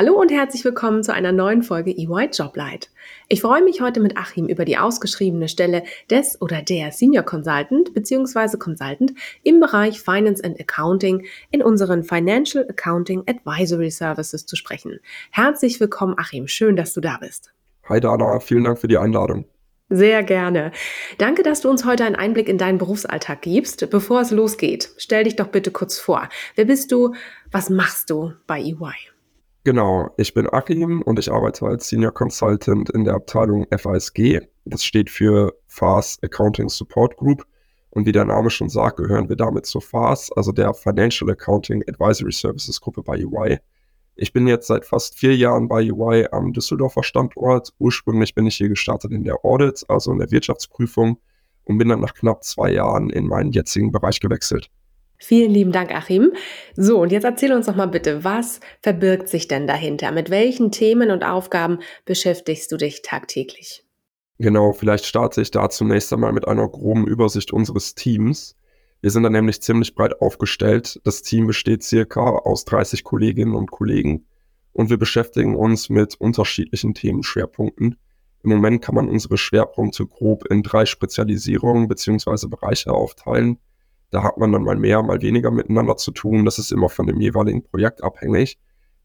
Hallo und herzlich willkommen zu einer neuen Folge EY Joblight. Ich freue mich heute mit Achim über die ausgeschriebene Stelle des oder der Senior Consultant bzw. Consultant im Bereich Finance and Accounting in unseren Financial Accounting Advisory Services zu sprechen. Herzlich willkommen, Achim. Schön, dass du da bist. Hi Dana, vielen Dank für die Einladung. Sehr gerne. Danke, dass du uns heute einen Einblick in deinen Berufsalltag gibst. Bevor es losgeht, stell dich doch bitte kurz vor. Wer bist du? Was machst du bei EY? Genau, ich bin Akim und ich arbeite als Senior Consultant in der Abteilung FASG. Das steht für FAS Accounting Support Group. Und wie der Name schon sagt, gehören wir damit zur FAS, also der Financial Accounting Advisory Services Gruppe bei EY. Ich bin jetzt seit fast vier Jahren bei EY am Düsseldorfer Standort. Ursprünglich bin ich hier gestartet in der Audit, also in der Wirtschaftsprüfung, und bin dann nach knapp zwei Jahren in meinen jetzigen Bereich gewechselt. Vielen lieben Dank, Achim. So, und jetzt erzähl uns doch mal bitte, was verbirgt sich denn dahinter? Mit welchen Themen und Aufgaben beschäftigst du dich tagtäglich? Genau, vielleicht starte ich da zunächst einmal mit einer groben Übersicht unseres Teams. Wir sind da nämlich ziemlich breit aufgestellt. Das Team besteht circa aus 30 Kolleginnen und Kollegen und wir beschäftigen uns mit unterschiedlichen Themenschwerpunkten. Im Moment kann man unsere Schwerpunkte grob in drei Spezialisierungen bzw. Bereiche aufteilen. Da hat man dann mal mehr, mal weniger miteinander zu tun. Das ist immer von dem jeweiligen Projekt abhängig.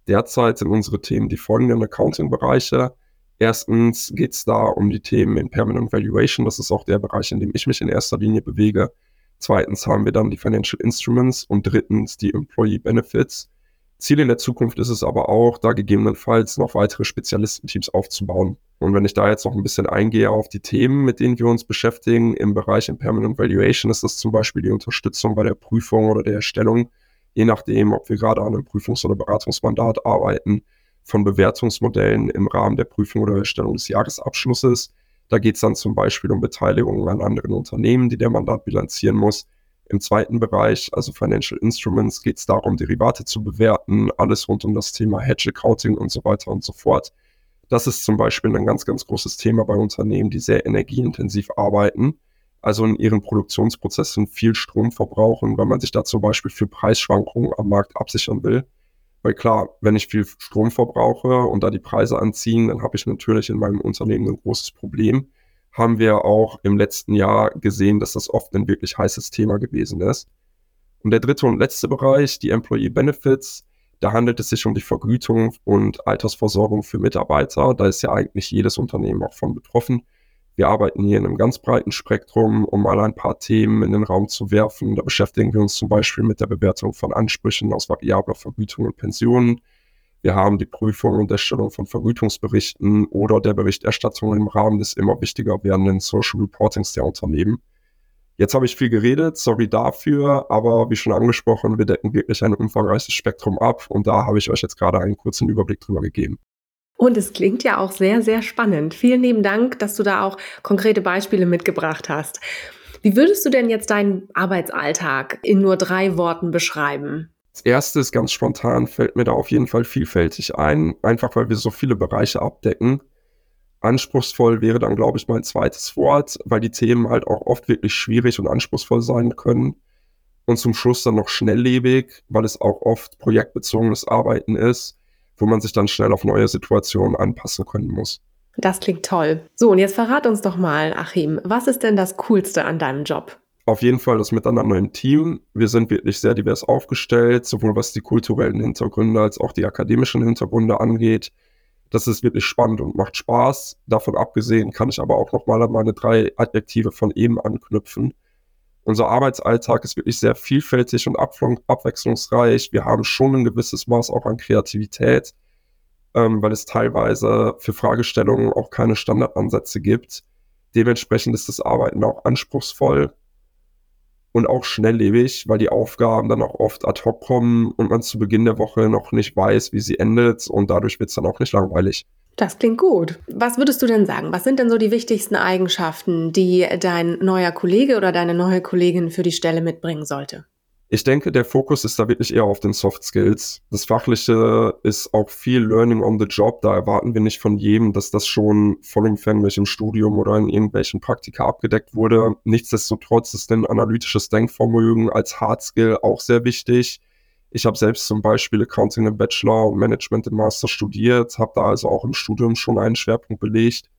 Derzeit sind unsere Themen die folgenden Accounting-Bereiche. Erstens geht es da um die Themen in Permanent Valuation. Das ist auch der Bereich, in dem ich mich in erster Linie bewege. Zweitens haben wir dann die Financial Instruments und drittens die Employee Benefits. Ziel in der Zukunft ist es aber auch, da gegebenenfalls noch weitere Spezialistenteams aufzubauen. Und wenn ich da jetzt noch ein bisschen eingehe auf die Themen, mit denen wir uns beschäftigen, im Bereich Impermanent Valuation ist das zum Beispiel die Unterstützung bei der Prüfung oder der Erstellung, je nachdem, ob wir gerade an einem Prüfungs- oder Beratungsmandat arbeiten, von Bewertungsmodellen im Rahmen der Prüfung oder Erstellung des Jahresabschlusses. Da geht es dann zum Beispiel um Beteiligungen an anderen Unternehmen, die der Mandat bilanzieren muss. Im zweiten Bereich, also Financial Instruments, geht es darum, Derivate zu bewerten, alles rund um das Thema Hedge Accounting und so weiter und so fort. Das ist zum Beispiel ein ganz, ganz großes Thema bei Unternehmen, die sehr energieintensiv arbeiten, also in ihren Produktionsprozessen viel Strom verbrauchen, wenn man sich da zum Beispiel für Preisschwankungen am Markt absichern will. Weil klar, wenn ich viel Strom verbrauche und da die Preise anziehen, dann habe ich natürlich in meinem Unternehmen ein großes Problem. Haben wir auch im letzten Jahr gesehen, dass das oft ein wirklich heißes Thema gewesen ist. Und der dritte und letzte Bereich, die Employee Benefits, da handelt es sich um die Vergütung und Altersversorgung für Mitarbeiter. Da ist ja eigentlich jedes Unternehmen auch von betroffen. Wir arbeiten hier in einem ganz breiten Spektrum, um mal ein paar Themen in den Raum zu werfen. Da beschäftigen wir uns zum Beispiel mit der Bewertung von Ansprüchen aus variabler Vergütung und Pensionen. Wir haben die Prüfung und Erstellung von Vergütungsberichten oder der Berichterstattung im Rahmen des immer wichtiger werdenden Social Reportings der Unternehmen. Jetzt habe ich viel geredet, sorry dafür, aber wie schon angesprochen, wir decken wirklich ein umfangreiches Spektrum ab und da habe ich euch jetzt gerade einen kurzen Überblick drüber gegeben. Und es klingt ja auch sehr, sehr spannend. Vielen lieben Dank, dass du da auch konkrete Beispiele mitgebracht hast. Wie würdest du denn jetzt deinen Arbeitsalltag in nur drei Worten beschreiben? Als erstes, ganz spontan, fällt mir da auf jeden Fall vielfältig ein, einfach weil wir so viele Bereiche abdecken. Anspruchsvoll wäre dann, glaube ich, mein zweites Wort, weil die Themen halt auch oft wirklich schwierig und anspruchsvoll sein können. Und zum Schluss dann noch schnelllebig, weil es auch oft projektbezogenes Arbeiten ist, wo man sich dann schnell auf neue Situationen anpassen können muss. Das klingt toll. So, und jetzt verrat uns doch mal, Achim, was ist denn das Coolste an deinem Job? Auf jeden Fall das Miteinander im Team. Wir sind wirklich sehr divers aufgestellt, sowohl was die kulturellen Hintergründe als auch die akademischen Hintergründe angeht. Das ist wirklich spannend und macht Spaß. Davon abgesehen kann ich aber auch nochmal an meine drei Adjektive von eben anknüpfen. Unser Arbeitsalltag ist wirklich sehr vielfältig und abwechslungsreich. Wir haben schon ein gewisses Maß auch an Kreativität. ähm, weil es teilweise für Fragestellungen auch keine Standardansätze gibt. Dementsprechend ist das Arbeiten auch anspruchsvoll und auch schnelllebig, weil die Aufgaben dann auch oft ad hoc kommen und man zu Beginn der Woche noch nicht weiß, wie sie endet und dadurch wird es dann auch nicht langweilig. Das klingt gut. Was würdest du denn sagen? Was sind denn so die wichtigsten Eigenschaften, die dein neuer Kollege oder deine neue Kollegin für die Stelle mitbringen sollte? Ich denke, der Fokus ist da wirklich eher auf den Soft Skills. Das Fachliche ist auch viel Learning on the Job. Da erwarten wir nicht von jedem, dass das schon vollumfänglich im Studium oder in irgendwelchen Praktika abgedeckt wurde. Nichtsdestotrotz ist ein analytisches Denkvermögen als Hard Skill auch sehr wichtig. Ich habe selbst zum Beispiel Accounting im Bachelor und Management im Master studiert, habe da also auch im Studium schon einen Schwerpunkt belegt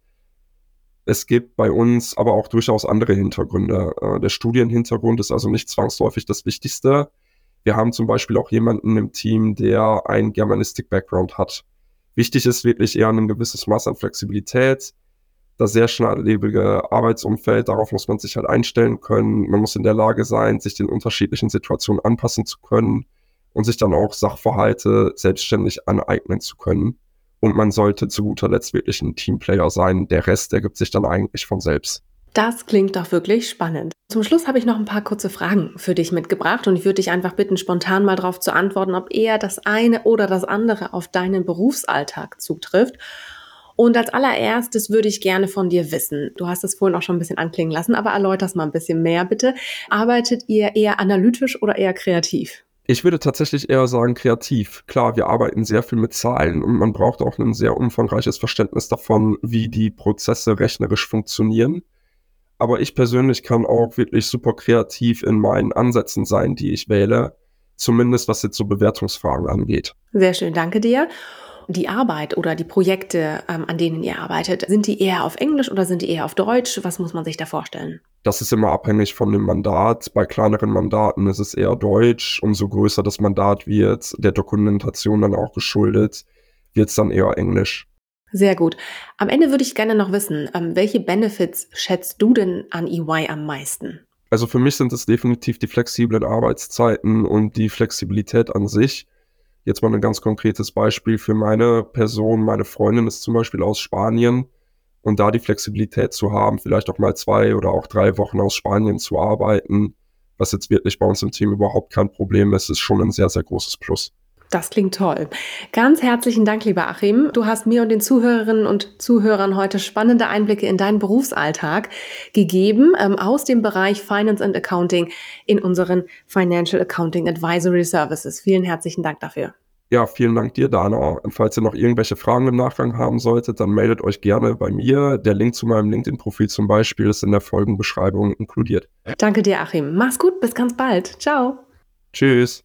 es gibt bei uns aber auch durchaus andere Hintergründe. Äh, der Studienhintergrund ist also nicht zwangsläufig das Wichtigste. Wir haben zum Beispiel auch jemanden im Team, der einen Germanistik-Background hat. Wichtig ist wirklich eher ein gewisses Maß an Flexibilität, das sehr schnelllebige Arbeitsumfeld, darauf muss man sich halt einstellen können. Man muss in der Lage sein, sich den unterschiedlichen Situationen anpassen zu können und sich dann auch Sachverhalte selbstständig aneignen zu können. Und man sollte zu guter Letzt wirklich ein Teamplayer sein. Der Rest ergibt sich dann eigentlich von selbst. Das klingt doch wirklich spannend. Zum Schluss habe ich noch ein paar kurze Fragen für dich mitgebracht und ich würde dich einfach bitten, spontan mal darauf zu antworten, ob eher das eine oder das andere auf deinen Berufsalltag zutrifft. Und als allererstes würde ich gerne von dir wissen, du hast es vorhin auch schon ein bisschen anklingen lassen, aber erläuter es mal ein bisschen mehr bitte. Arbeitet ihr eher analytisch oder eher kreativ? Ich würde tatsächlich eher sagen kreativ. Klar, wir arbeiten sehr viel mit Zahlen und man braucht auch ein sehr umfangreiches Verständnis davon, wie die Prozesse rechnerisch funktionieren. Aber ich persönlich kann auch wirklich super kreativ in meinen Ansätzen sein, die ich wähle. Zumindest was jetzt so Bewertungsfragen angeht. Sehr schön, danke dir die Arbeit oder die Projekte, ähm, an denen ihr arbeitet, sind die eher auf Englisch oder sind die eher auf Deutsch? Was muss man sich da vorstellen? Das ist immer abhängig von dem Mandat. Bei kleineren Mandaten ist es eher Deutsch. Umso größer das Mandat wird, der Dokumentation dann auch geschuldet, wird es dann eher Englisch. Sehr gut. Am Ende würde ich gerne noch wissen, ähm, welche Benefits schätzt du denn an EY am meisten? Also für mich sind es definitiv die flexiblen Arbeitszeiten und die Flexibilität an sich. Jetzt mal ein ganz konkretes Beispiel für meine Person. Meine Freundin ist zum Beispiel aus Spanien und da die Flexibilität zu haben, vielleicht auch mal zwei oder auch drei Wochen aus Spanien zu arbeiten, was jetzt wirklich bei uns im Team überhaupt kein Problem ist, ist schon ein sehr, sehr großes Plus. Das klingt toll. Ganz herzlichen Dank, lieber Achim. Du hast mir und den Zuhörerinnen und Zuhörern heute spannende Einblicke in deinen Berufsalltag gegeben ähm, aus dem Bereich Finance and Accounting in unseren Financial Accounting Advisory Services. Vielen herzlichen Dank dafür. Ja, vielen Dank dir, Dana. Und falls ihr noch irgendwelche Fragen im Nachgang haben solltet, dann meldet euch gerne bei mir. Der Link zu meinem LinkedIn-Profil zum Beispiel ist in der Folgenbeschreibung inkludiert. Danke dir, Achim. Mach's gut, bis ganz bald. Ciao. Tschüss.